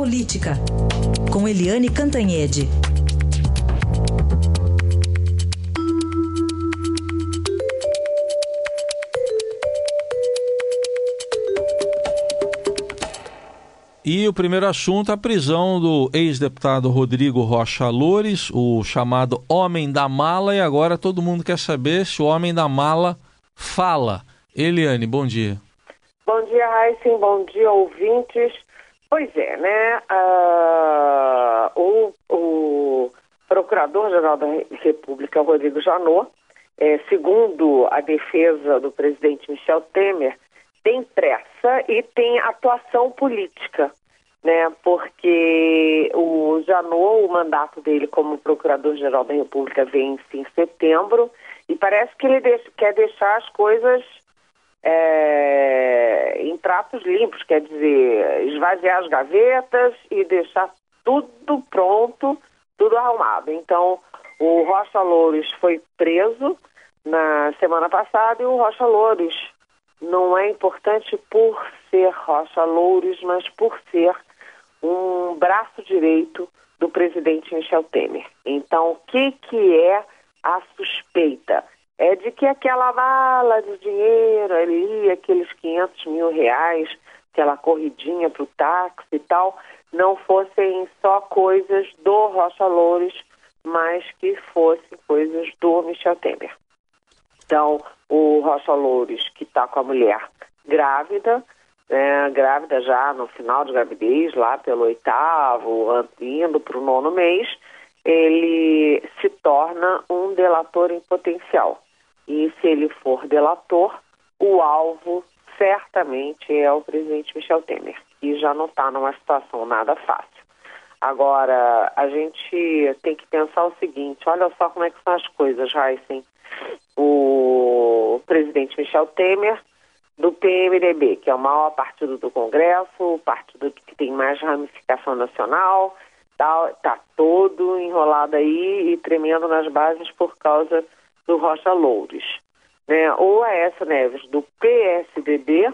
Política, com Eliane Cantanhede. E o primeiro assunto, a prisão do ex-deputado Rodrigo Rocha Loures, o chamado Homem da Mala, e agora todo mundo quer saber se o Homem da Mala fala. Eliane, bom dia. Bom dia, Raíssen, bom dia, ouvintes. Pois é, né? Uh, o, o Procurador-Geral da República, Rodrigo Janot, é, segundo a defesa do presidente Michel Temer, tem pressa e tem atuação política, né? Porque o Janot, o mandato dele como Procurador-Geral da República vence em setembro e parece que ele deixa, quer deixar as coisas é, em pratos limpos, quer dizer, esvaziar as gavetas e deixar tudo pronto, tudo arrumado. Então, o Rocha Loures foi preso na semana passada e o Rocha Loures não é importante por ser Rocha Loures, mas por ser um braço direito do presidente Michel Temer. Então, o que, que é a suspeita? É de que aquela mala de dinheiro ali, aqueles 500 mil reais, aquela corridinha para o táxi e tal, não fossem só coisas do Rocha Loures, mas que fossem coisas do Michel Temer. Então, o Rocha Loures, que está com a mulher grávida, né, grávida já no final de gravidez, lá pelo oitavo, indo para o nono mês, ele se torna um delator em potencial. E se ele for delator, o alvo certamente é o presidente Michel Temer, que já não está numa situação nada fácil. Agora, a gente tem que pensar o seguinte, olha só como é que são as coisas, Heisen. O presidente Michel Temer, do PMDB, que é o maior partido do Congresso, o partido que tem mais ramificação nacional, está tá todo enrolado aí e tremendo nas bases por causa do Rocha Loures. Né? O Aécio Neves, do PSDB,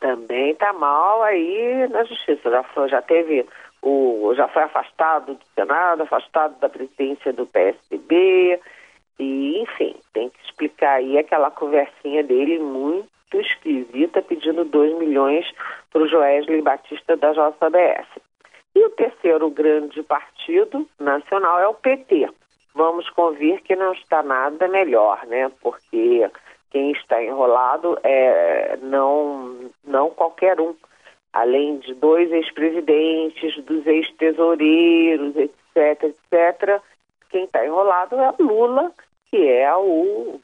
também está mal aí na justiça. Já, foi, já teve o, já foi afastado do Senado, afastado da presidência do PSDB, e enfim, tem que explicar aí aquela conversinha dele muito esquisita pedindo 2 milhões para o Joesley Batista da JBS. E o terceiro grande partido nacional é o PT. Vamos convir que não está nada melhor, né? Porque quem está enrolado é não, não qualquer um além de dois ex-presidentes, dos ex-tesoureiros, etc., etc., quem está enrolado é Lula, que é o,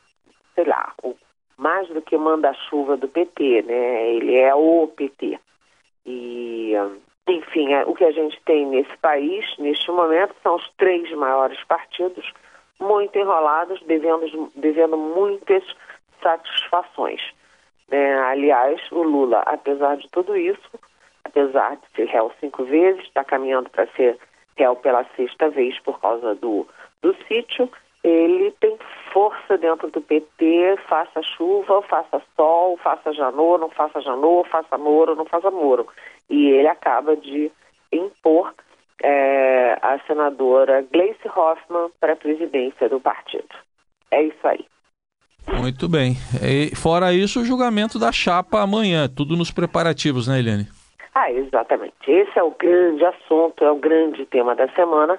sei lá, o mais do que manda-chuva do PT, né? Ele é o PT. E, enfim, é, o que a gente tem nesse país, neste momento, são os três maiores partidos muito enrolados, devendo, devendo muitas satisfações. É, aliás, o Lula, apesar de tudo isso, apesar de ser réu cinco vezes, está caminhando para ser réu pela sexta vez por causa do, do sítio, ele tem força dentro do PT, faça chuva, faça sol, faça Janô, não faça Janô, faça Moro, não faça Moro. E ele acaba de impor é, a senadora Gleice Hoffmann para a presidência do partido. É isso aí. Muito bem. E, fora isso, o julgamento da chapa amanhã, tudo nos preparativos, né, Eliane? Ah, exatamente. Esse é o grande assunto, é o grande tema da semana.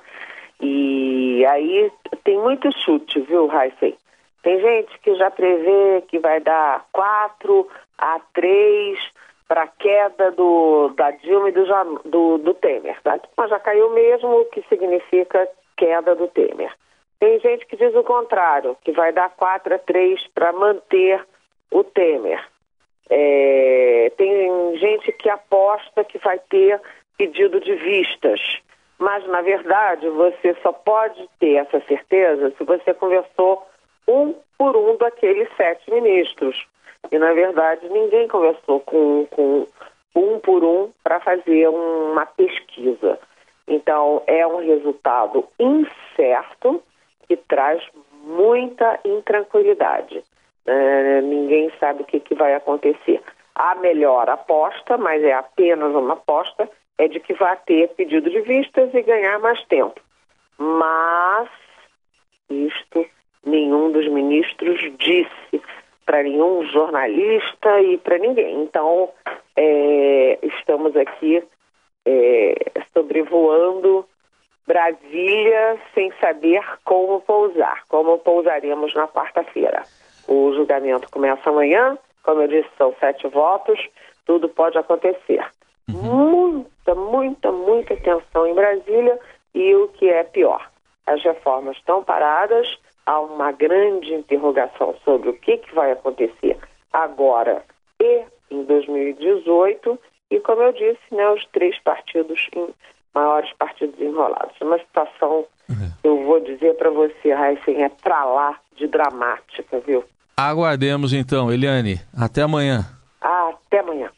E aí tem muito chute, viu, Raíssen? Tem gente que já prevê que vai dar 4 a 3 para a queda do, da Dilma e do, do, do Temer. Tá? Mas já caiu mesmo, o que significa queda do Temer. Tem gente que diz o contrário, que vai dar 4 a 3 para manter o Temer. É, tem gente que aposta que vai ter pedido de vistas. Mas, na verdade, você só pode ter essa certeza se você conversou um por um daqueles sete ministros. E, na verdade, ninguém conversou com, com um por um para fazer uma pesquisa. Então, é um resultado incerto que traz muita intranquilidade. É, ninguém sabe o que, que vai acontecer. A melhor aposta, mas é apenas uma aposta, é de que vai ter pedido de vistas e ganhar mais tempo. Mas isto nenhum dos ministros disse para nenhum jornalista e para ninguém. Então, é, estamos aqui é, sobrevoando Brasília sem saber como pousar, como pousaremos na quarta-feira. O julgamento começa amanhã, como eu disse, são sete votos, tudo pode acontecer. Uhum. Muita, muita, muita tensão em Brasília e o que é pior, as reformas estão paradas, há uma grande interrogação sobre o que, que vai acontecer agora e em 2018 e, como eu disse, né, os três partidos, em, maiores partidos enrolados. Uma situação, uhum. eu vou dizer para você, Heisen, é para lá de dramática, viu? Aguardemos então, Eliane. Até amanhã. Até amanhã.